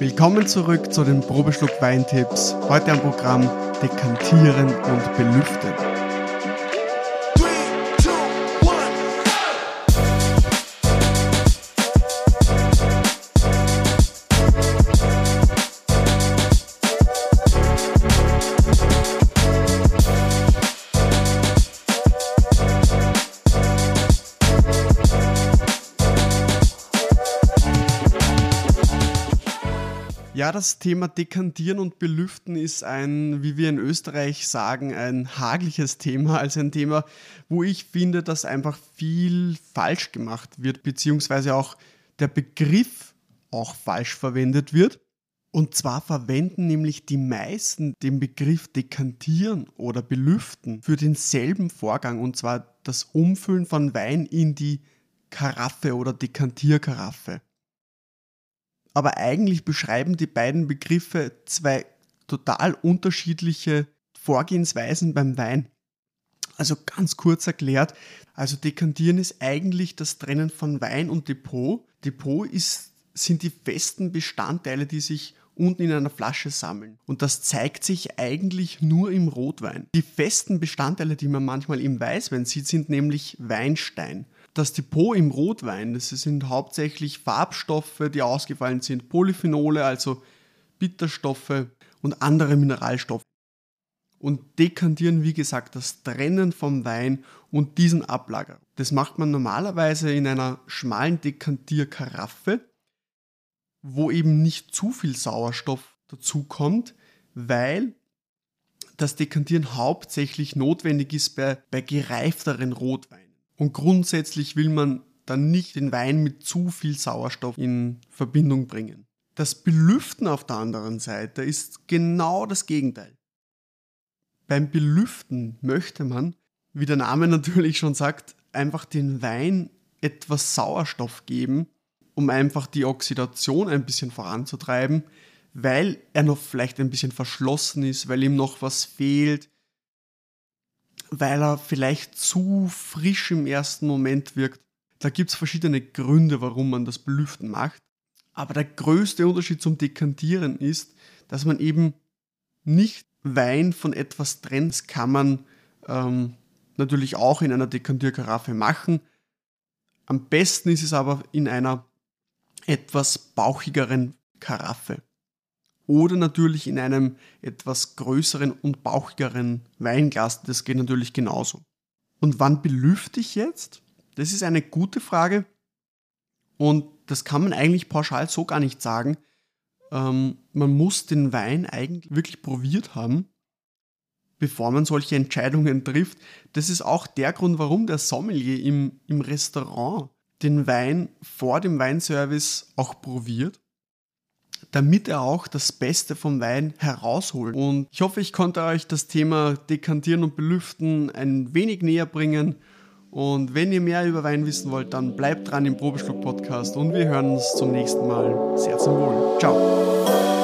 Willkommen zurück zu den Probeschluck Weintipps. Heute am Programm Dekantieren und Belüften. Ja, das Thema Dekantieren und Belüften ist ein, wie wir in Österreich sagen, ein hagliches Thema, also ein Thema, wo ich finde, dass einfach viel falsch gemacht wird, beziehungsweise auch der Begriff auch falsch verwendet wird. Und zwar verwenden nämlich die meisten den Begriff dekantieren oder belüften für denselben Vorgang, und zwar das Umfüllen von Wein in die Karaffe oder Dekantierkaraffe aber eigentlich beschreiben die beiden Begriffe zwei total unterschiedliche Vorgehensweisen beim Wein. Also ganz kurz erklärt, also Dekantieren ist eigentlich das Trennen von Wein und Depot. Depot ist, sind die festen Bestandteile, die sich unten in einer Flasche sammeln. Und das zeigt sich eigentlich nur im Rotwein. Die festen Bestandteile, die man manchmal im Weißwein sieht, sind nämlich Weinstein das Depot im Rotwein, das sind hauptsächlich Farbstoffe, die ausgefallen sind, Polyphenole, also Bitterstoffe und andere Mineralstoffe. Und dekantieren, wie gesagt, das Trennen vom Wein und diesen Ablager. Das macht man normalerweise in einer schmalen Dekantierkaraffe, wo eben nicht zu viel Sauerstoff dazukommt, weil das Dekantieren hauptsächlich notwendig ist bei, bei gereifteren Rotweinen. Und grundsätzlich will man dann nicht den Wein mit zu viel Sauerstoff in Verbindung bringen. Das Belüften auf der anderen Seite ist genau das Gegenteil. Beim Belüften möchte man, wie der Name natürlich schon sagt, einfach den Wein etwas Sauerstoff geben, um einfach die Oxidation ein bisschen voranzutreiben, weil er noch vielleicht ein bisschen verschlossen ist, weil ihm noch was fehlt, weil er vielleicht zu frisch im ersten Moment wirkt. Da gibt es verschiedene Gründe, warum man das Belüften macht. Aber der größte Unterschied zum Dekantieren ist, dass man eben nicht Wein von etwas trennt. Das kann man ähm, natürlich auch in einer Dekantierkaraffe machen. Am besten ist es aber in einer etwas bauchigeren Karaffe oder natürlich in einem etwas größeren und bauchigeren Weinglas. Das geht natürlich genauso. Und wann belüfte ich jetzt? Das ist eine gute Frage und das kann man eigentlich pauschal so gar nicht sagen. Ähm, man muss den Wein eigentlich wirklich probiert haben, bevor man solche Entscheidungen trifft. Das ist auch der Grund, warum der Sommelier im, im Restaurant den Wein vor dem Weinservice auch probiert damit er auch das Beste vom Wein herausholt. Und ich hoffe, ich konnte euch das Thema Dekantieren und Belüften ein wenig näher bringen. Und wenn ihr mehr über Wein wissen wollt, dann bleibt dran im Probeschluck Podcast und wir hören uns zum nächsten Mal. Sehr zum Wohl. Ciao.